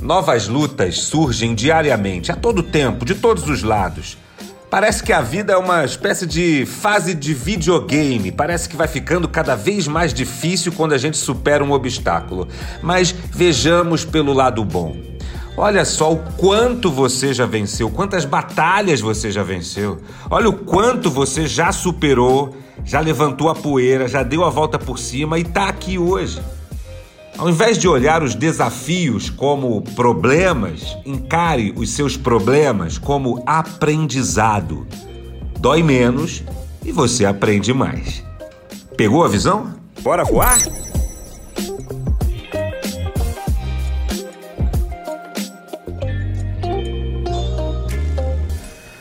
Novas lutas surgem diariamente, a todo tempo, de todos os lados. Parece que a vida é uma espécie de fase de videogame. Parece que vai ficando cada vez mais difícil quando a gente supera um obstáculo. Mas vejamos pelo lado bom. Olha só o quanto você já venceu, quantas batalhas você já venceu. Olha o quanto você já superou, já levantou a poeira, já deu a volta por cima e está aqui hoje. Ao invés de olhar os desafios como problemas, encare os seus problemas como aprendizado. Dói menos e você aprende mais. Pegou a visão? Bora voar?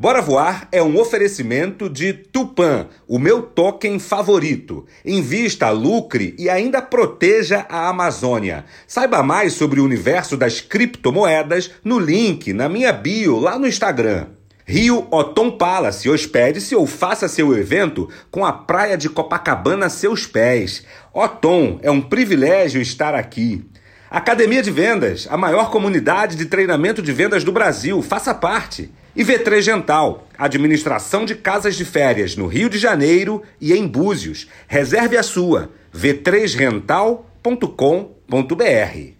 Bora Voar é um oferecimento de Tupan, o meu token favorito. Invista, lucre e ainda proteja a Amazônia. Saiba mais sobre o universo das criptomoedas no link na minha bio lá no Instagram. Rio Otom Palace, hospede-se ou faça seu evento com a praia de Copacabana a seus pés. Otom, é um privilégio estar aqui. Academia de Vendas, a maior comunidade de treinamento de vendas do Brasil, faça parte. E V3 Gental, administração de casas de férias no Rio de Janeiro e em Búzios. Reserve a sua, v3rental.com.br.